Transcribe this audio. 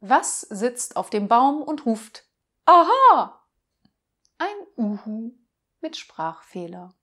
Was sitzt auf dem Baum und ruft Aha? Ein Uhu mit Sprachfehler.